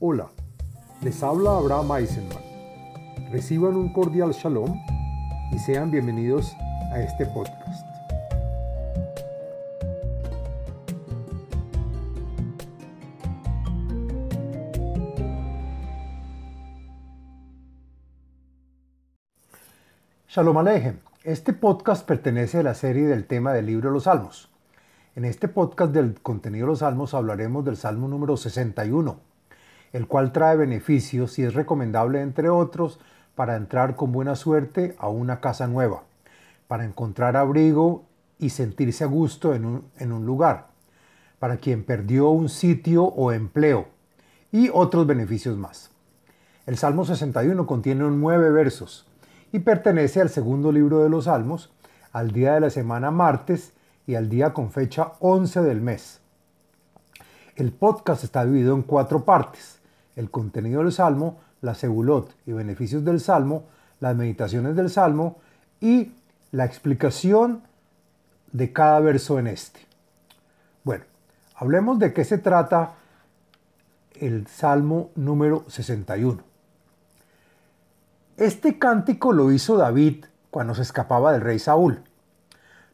Hola, les habla Abraham Eisenman. Reciban un cordial shalom y sean bienvenidos a este podcast. Shalom Alejem. Este podcast pertenece a la serie del tema del libro de los Salmos. En este podcast del contenido de los Salmos hablaremos del Salmo número 61 el cual trae beneficios y es recomendable, entre otros, para entrar con buena suerte a una casa nueva, para encontrar abrigo y sentirse a gusto en un, lugar, para quien perdió un sitio o empleo, y otros beneficios más. El Salmo 61 contiene nueve versos y pertenece al segundo libro de los Salmos, al día de la semana martes y al día con fecha 11 del mes. El podcast está dividido en cuatro partes el contenido del Salmo, la segulot y beneficios del Salmo, las meditaciones del Salmo y la explicación de cada verso en este. Bueno, hablemos de qué se trata el Salmo número 61. Este cántico lo hizo David cuando se escapaba del rey Saúl.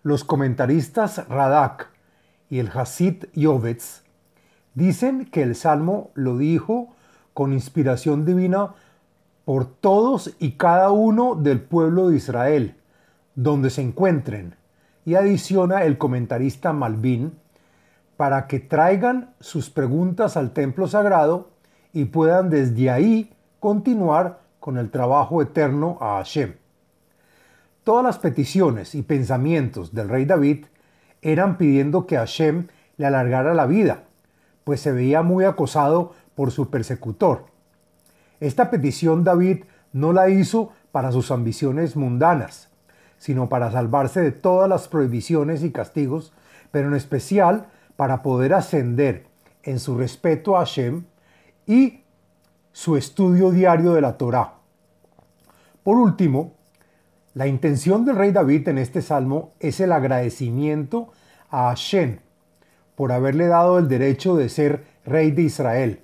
Los comentaristas Radak y el Hasid Yovetz dicen que el salmo lo dijo con inspiración divina por todos y cada uno del pueblo de Israel, donde se encuentren, y adiciona el comentarista Malvin, para que traigan sus preguntas al templo sagrado y puedan desde ahí continuar con el trabajo eterno a Hashem. Todas las peticiones y pensamientos del rey David eran pidiendo que Hashem le alargara la vida, pues se veía muy acosado por su persecutor. Esta petición David no la hizo para sus ambiciones mundanas, sino para salvarse de todas las prohibiciones y castigos, pero en especial para poder ascender en su respeto a Hashem y su estudio diario de la Torá. Por último, la intención del rey David en este salmo es el agradecimiento a Hashem por haberle dado el derecho de ser rey de Israel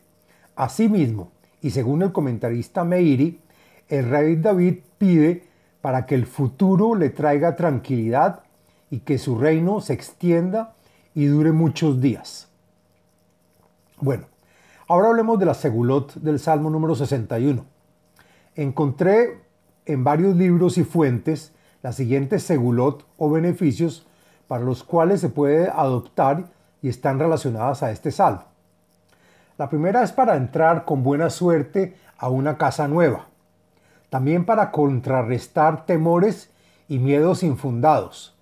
Asimismo, y según el comentarista Meiri, el rey David pide para que el futuro le traiga tranquilidad y que su reino se extienda y dure muchos días. Bueno, ahora hablemos de la segulot del Salmo número 61. Encontré en varios libros y fuentes las siguientes segulot o beneficios para los cuales se puede adoptar y están relacionadas a este salmo. La primera es para entrar con buena suerte a una casa nueva. También para contrarrestar temores y miedos infundados.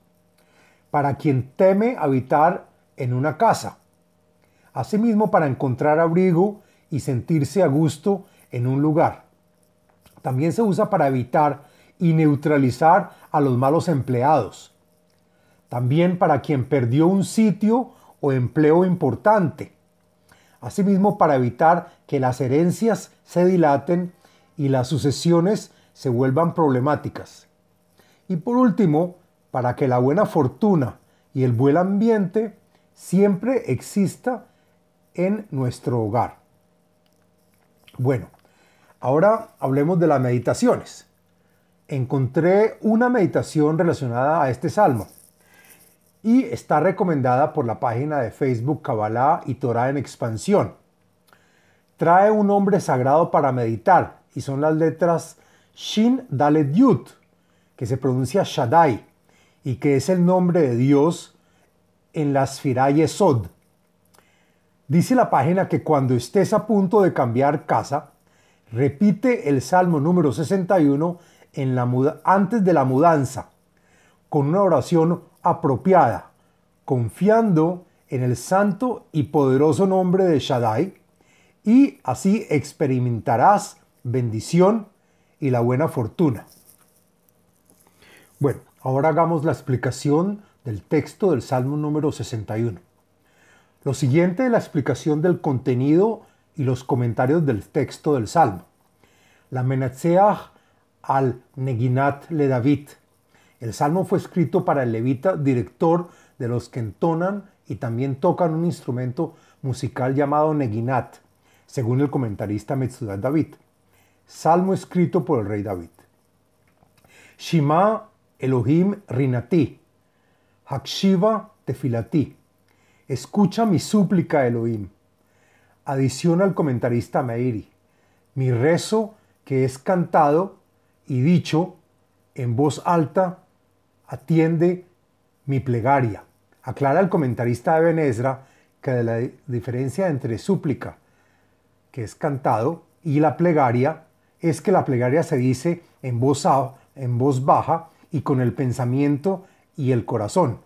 Para quien teme habitar en una casa. Asimismo para encontrar abrigo y sentirse a gusto en un lugar. También se usa para evitar y neutralizar a los malos empleados. También para quien perdió un sitio o empleo importante Asimismo, para evitar que las herencias se dilaten y las sucesiones se vuelvan problemáticas. Y por último, para que la buena fortuna y el buen ambiente siempre exista en nuestro hogar. Bueno, ahora hablemos de las meditaciones. Encontré una meditación relacionada a este salmo y está recomendada por la página de Facebook Kabbalah y Torah en expansión. Trae un nombre sagrado para meditar y son las letras Shin Dalet Yud, que se pronuncia Shaddai y que es el nombre de Dios en la Sfirah. Dice la página que cuando estés a punto de cambiar casa, repite el Salmo número 61 en la antes de la mudanza, con una oración apropiada, confiando en el santo y poderoso nombre de Shaddai, y así experimentarás bendición y la buena fortuna. Bueno, ahora hagamos la explicación del texto del Salmo número 61. Lo siguiente es la explicación del contenido y los comentarios del texto del Salmo. La Menatseach al Neginat le David el salmo fue escrito para el levita, director de los que entonan y también tocan un instrumento musical llamado neginat, según el comentarista Metzudat David. Salmo escrito por el rey David. Shima Elohim Rinati, Hakshiva Tefilati. Escucha mi súplica, Elohim. Adiciona el comentarista Meiri. Mi rezo que es cantado y dicho en voz alta, atiende mi plegaria. Aclara el comentarista de Benezra que la diferencia entre súplica, que es cantado, y la plegaria, es que la plegaria se dice en voz, en voz baja y con el pensamiento y el corazón.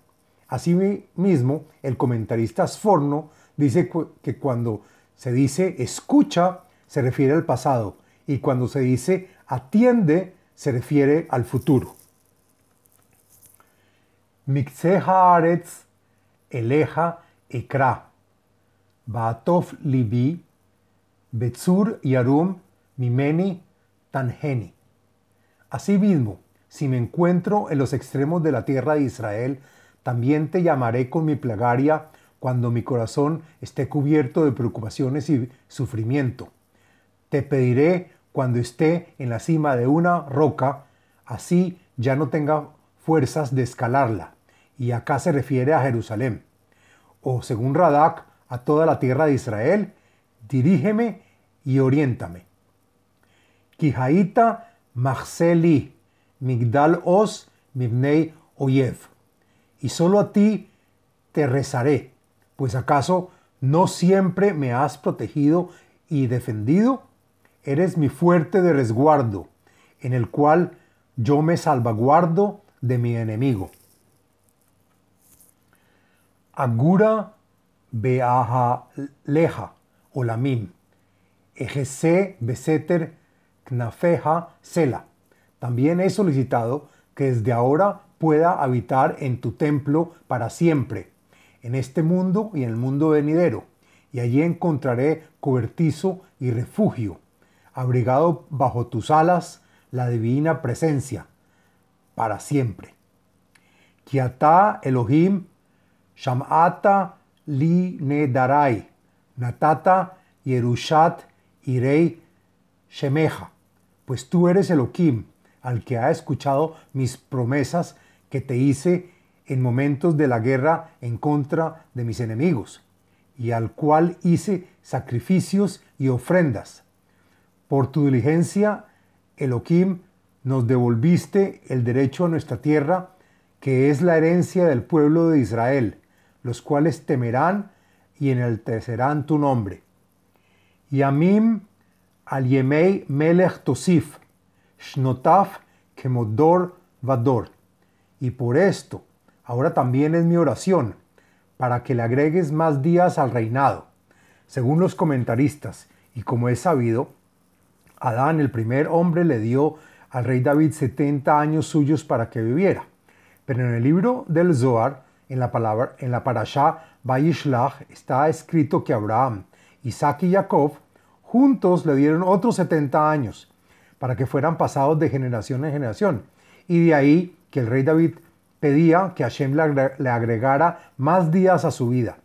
Asimismo, el comentarista Sforno dice que cuando se dice escucha, se refiere al pasado, y cuando se dice atiende, se refiere al futuro. Mikse eleja ekra, baatov libi, betzur yarum mimeni tanheni. Asimismo, si me encuentro en los extremos de la tierra de Israel, también te llamaré con mi plegaria cuando mi corazón esté cubierto de preocupaciones y sufrimiento. Te pediré cuando esté en la cima de una roca, así ya no tenga fuerzas de escalarla. Y acá se refiere a Jerusalén. O según Radak, a toda la tierra de Israel, dirígeme y oriéntame. Machseli, Migdal Os, Mibnei Oyev. Y solo a ti te rezaré, pues acaso no siempre me has protegido y defendido. Eres mi fuerte de resguardo, en el cual yo me salvaguardo de mi enemigo. Agura beaha leja olamim, ejese beseter knafeja sela. También he solicitado que desde ahora pueda habitar en tu templo para siempre, en este mundo y en el mundo venidero, y allí encontraré cobertizo y refugio abrigado bajo tus alas la divina presencia, para siempre. Kiata Elohim Shamata li nedarai, natata Yerushat irei shemeja, pues tú eres Elohim, al que ha escuchado mis promesas que te hice en momentos de la guerra en contra de mis enemigos, y al cual hice sacrificios y ofrendas por tu diligencia, Elohim, nos devolviste el derecho a nuestra tierra, que es la herencia del pueblo de Israel, los cuales temerán y enaltecerán tu nombre. Yamim al Yemei Melech Tosif, Shnotaf Kemodor Vador. Y por esto, ahora también es mi oración, para que le agregues más días al reinado. Según los comentaristas, y como es sabido, Adán, el primer hombre, le dio al rey David 70 años suyos para que viviera. Pero en el libro del Zohar, en la, palabra, en la parashá Bayishlach, está escrito que Abraham, Isaac y Jacob juntos le dieron otros 70 años para que fueran pasados de generación en generación. Y de ahí que el rey David pedía que Hashem le agregara más días a su vida.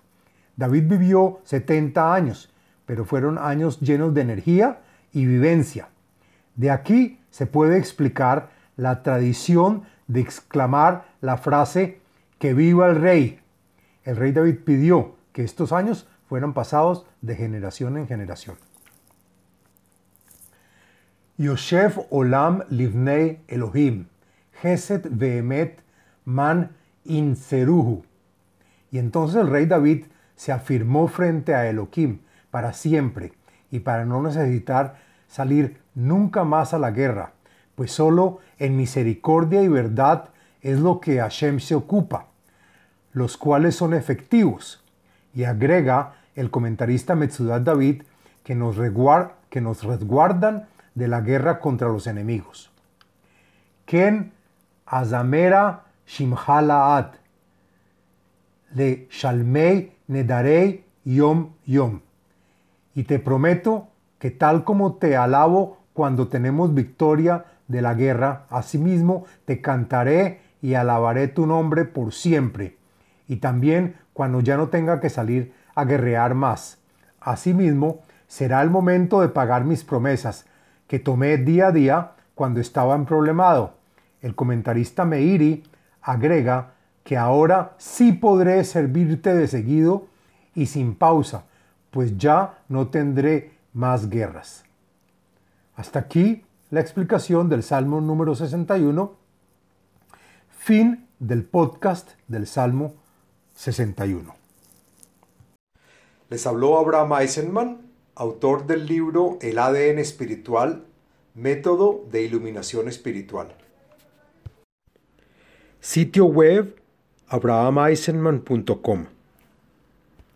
David vivió 70 años, pero fueron años llenos de energía y vivencia. De aquí se puede explicar la tradición de exclamar la frase que viva el rey. El rey David pidió que estos años fueran pasados de generación en generación. Yosef Olam Livnei Elohim, Geset Vehemet Man Inseruhu. Y entonces el rey David se afirmó frente a Elohim para siempre y para no necesitar salir nunca más a la guerra, pues solo en misericordia y verdad es lo que Hashem se ocupa, los cuales son efectivos. Y agrega el comentarista Metzudat David que nos, resguardan de la guerra contra los enemigos. Ken Azamera Shimhalaat Le Shalmei Nedarei Yom Yom. Y te prometo que tal como te alabo cuando tenemos victoria de la guerra, asimismo te cantaré y alabaré tu nombre por siempre, y también cuando ya no tenga que salir a guerrear más. Asimismo, será el momento de pagar mis promesas, que tomé día a día cuando estaba en problemado. El comentarista Meiri agrega que ahora sí podré servirte de seguido y sin pausa, pues ya no tendré más guerras. Hasta aquí la explicación del Salmo número 61. Fin del podcast del Salmo 61. Les habló Abraham Eisenman, autor del libro El ADN espiritual, método de iluminación espiritual. Sitio web abrahameisenman.com